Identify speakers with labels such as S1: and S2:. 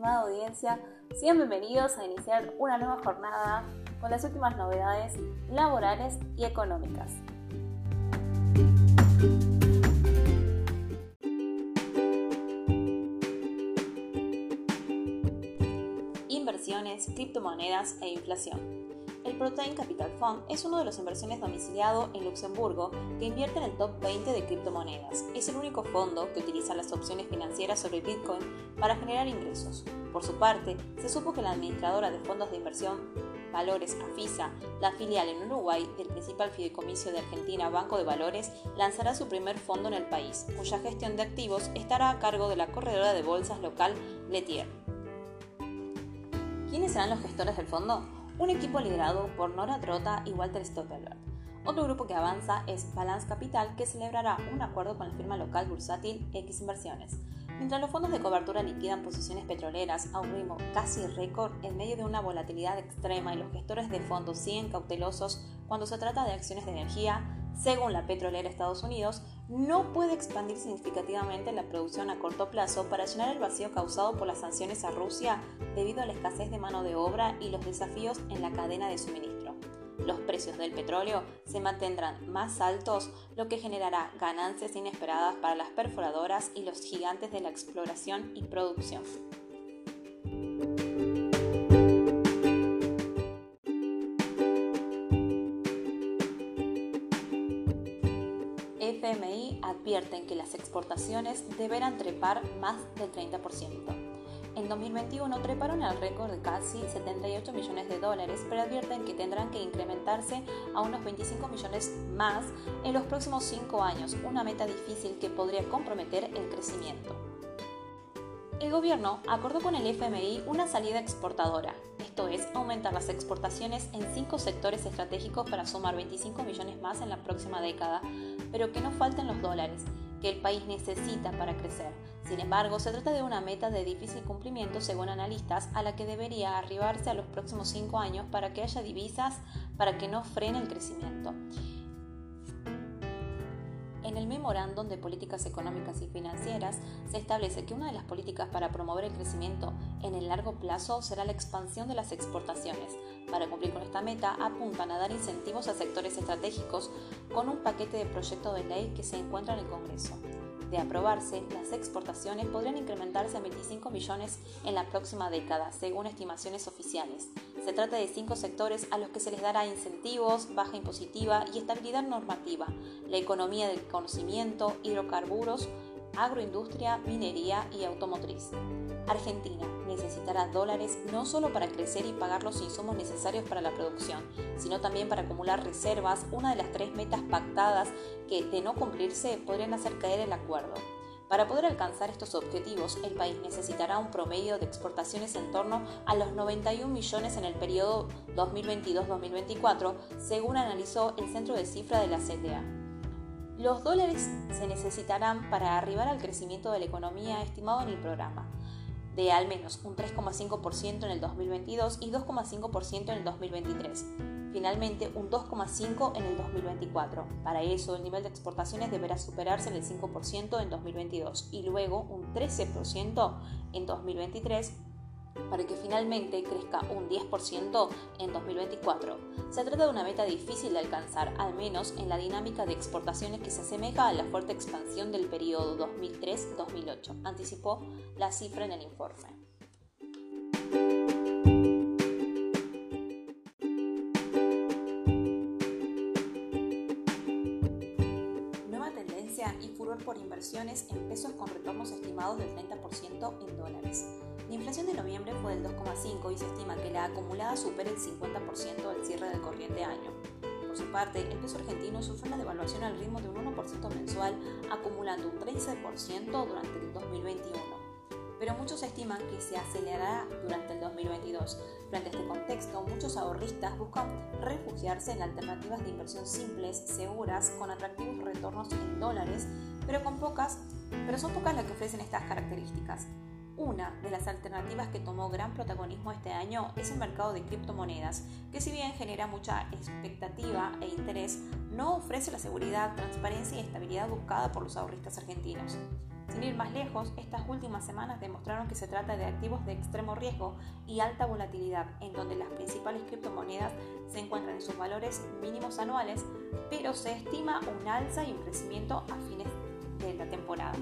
S1: estimada audiencia, sean bienvenidos a iniciar una nueva jornada con las últimas novedades laborales y económicas. Inversiones, criptomonedas e inflación. Protein Capital Fund es uno de los inversiones domiciliado en Luxemburgo que invierte en el top 20 de criptomonedas. Es el único fondo que utiliza las opciones financieras sobre Bitcoin para generar ingresos. Por su parte, se supo que la administradora de fondos de inversión Valores Afisa, la filial en Uruguay del principal fideicomiso de Argentina Banco de Valores, lanzará su primer fondo en el país, cuya gestión de activos estará a cargo de la corredora de bolsas local Letier. ¿Quiénes serán los gestores del fondo? Un equipo liderado por Nora Trota y Walter Stoppelberg. Otro grupo que avanza es Balance Capital, que celebrará un acuerdo con la firma local bursátil X Inversiones. Mientras los fondos de cobertura liquidan posiciones petroleras a un ritmo casi récord en medio de una volatilidad extrema y los gestores de fondos siguen cautelosos cuando se trata de acciones de energía, según la petrolera Estados Unidos, no puede expandir significativamente la producción a corto plazo para llenar el vacío causado por las sanciones a Rusia debido a la escasez de mano de obra y los desafíos en la cadena de suministro. Los precios del petróleo se mantendrán más altos, lo que generará ganancias inesperadas para las perforadoras y los gigantes de la exploración y producción. FMI advierten que las exportaciones deberán trepar más del 30%. En 2021 treparon al récord de casi 78 millones de dólares, pero advierten que tendrán que incrementarse a unos 25 millones más en los próximos 5 años, una meta difícil que podría comprometer el crecimiento. El gobierno acordó con el FMI una salida exportadora, esto es, aumentar las exportaciones en cinco sectores estratégicos para sumar 25 millones más en la próxima década, pero que no falten los dólares que el país necesita para crecer. Sin embargo, se trata de una meta de difícil cumplimiento según analistas a la que debería arribarse a los próximos cinco años para que haya divisas para que no frene el crecimiento. En el Memorándum de Políticas Económicas y Financieras se establece que una de las políticas para promover el crecimiento en el largo plazo será la expansión de las exportaciones. Para cumplir con esta meta, apuntan a dar incentivos a sectores estratégicos con un paquete de proyectos de ley que se encuentra en el Congreso. De aprobarse, las exportaciones podrían incrementarse a 25 millones en la próxima década, según estimaciones oficiales. Se trata de cinco sectores a los que se les dará incentivos, baja impositiva y estabilidad normativa, la economía del conocimiento, hidrocarburos, agroindustria, minería y automotriz. Argentina necesitará dólares no solo para crecer y pagar los insumos necesarios para la producción, sino también para acumular reservas, una de las tres metas pactadas que, de no cumplirse, podrían hacer caer el acuerdo. Para poder alcanzar estos objetivos, el país necesitará un promedio de exportaciones en torno a los 91 millones en el periodo 2022-2024, según analizó el Centro de Cifra de la CTA. Los dólares se necesitarán para arribar al crecimiento de la economía estimado en el programa, de al menos un 3,5% en el 2022 y 2,5% en el 2023 finalmente un 2,5% en el 2024. Para eso, el nivel de exportaciones deberá superarse en el 5% en 2022 y luego un 13% en 2023 para que finalmente crezca un 10% en 2024. Se trata de una meta difícil de alcanzar, al menos en la dinámica de exportaciones que se asemeja a la fuerte expansión del periodo 2003-2008, anticipó la cifra en el informe. y furor por inversiones en pesos con retornos estimados del 30% en dólares. La inflación de noviembre fue del 2,5 y se estima que la acumulada supere el 50% al cierre del corriente año. Por su parte, el peso argentino sufre una devaluación al ritmo de un 1% mensual, acumulando un 13% durante el 2021 pero muchos estiman que se acelerará durante el 2022. Frente a este contexto, muchos ahorristas buscan refugiarse en alternativas de inversión simples, seguras, con atractivos retornos en dólares, pero, con pocas, pero son pocas las que ofrecen estas características. Una de las alternativas que tomó gran protagonismo este año es el mercado de criptomonedas, que si bien genera mucha expectativa e interés, no ofrece la seguridad, transparencia y estabilidad buscada por los ahorristas argentinos. Sin ir más lejos, estas últimas semanas demostraron que se trata de activos de extremo riesgo y alta volatilidad, en donde las principales criptomonedas se encuentran en sus valores mínimos anuales, pero se estima un alza y un crecimiento a fines de la temporada.